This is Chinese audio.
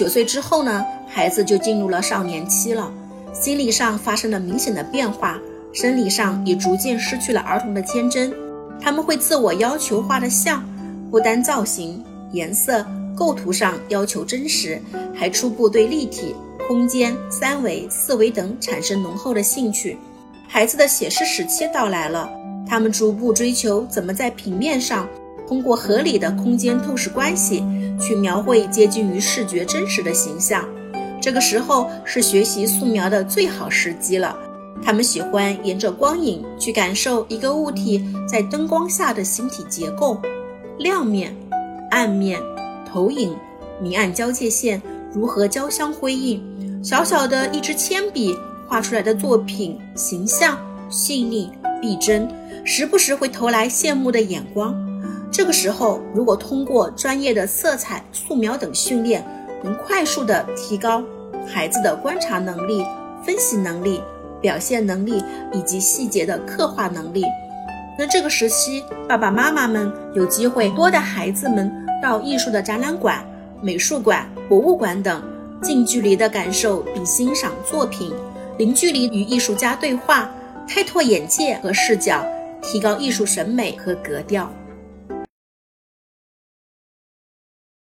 九岁之后呢，孩子就进入了少年期了，心理上发生了明显的变化，生理上也逐渐失去了儿童的天真。他们会自我要求画的像，不单造型、颜色、构图上要求真实，还初步对立体、空间、三维、四维等产生浓厚的兴趣。孩子的写实时期到来了，他们逐步追求怎么在平面上。通过合理的空间透视关系去描绘接近于视觉真实的形象，这个时候是学习素描的最好时机了。他们喜欢沿着光影去感受一个物体在灯光下的形体结构、亮面、暗面、投影、明暗交界线如何交相辉映。小小的一支铅笔画出来的作品，形象细腻逼真，时不时会投来羡慕的眼光。这个时候，如果通过专业的色彩、素描等训练，能快速的提高孩子的观察能力、分析能力、表现能力以及细节的刻画能力。那这个时期，爸爸妈妈们有机会多带孩子们到艺术的展览馆、美术馆、博物馆等，近距离的感受并欣赏作品，零距离与艺术家对话，开拓眼界和视角，提高艺术审美和格调。